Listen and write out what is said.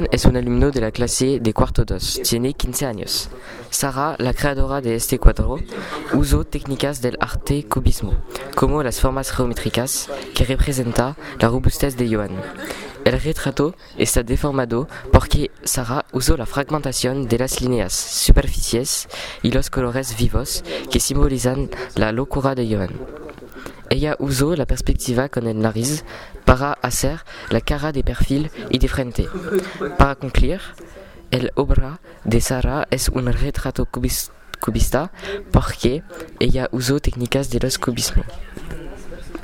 Joan es un alumno de la clase de cuarto dos. Tiene 15 años. Sara, la creadora de este cuadro, usó técnicas del arte cubismo, como las formas geométricas que representa la robustez de Joan. El retrato está deformado porque Sara usó la fragmentación de las líneas, superficies y los colores vivos que simbolizan la locura de Joan. Ella usó la perspectiva con el nariz para hacer la cara de perfil y de frente. Para concluir, el obra de Sara es un retrato cubis- cubista porque ella usó técnicas de los cubismo.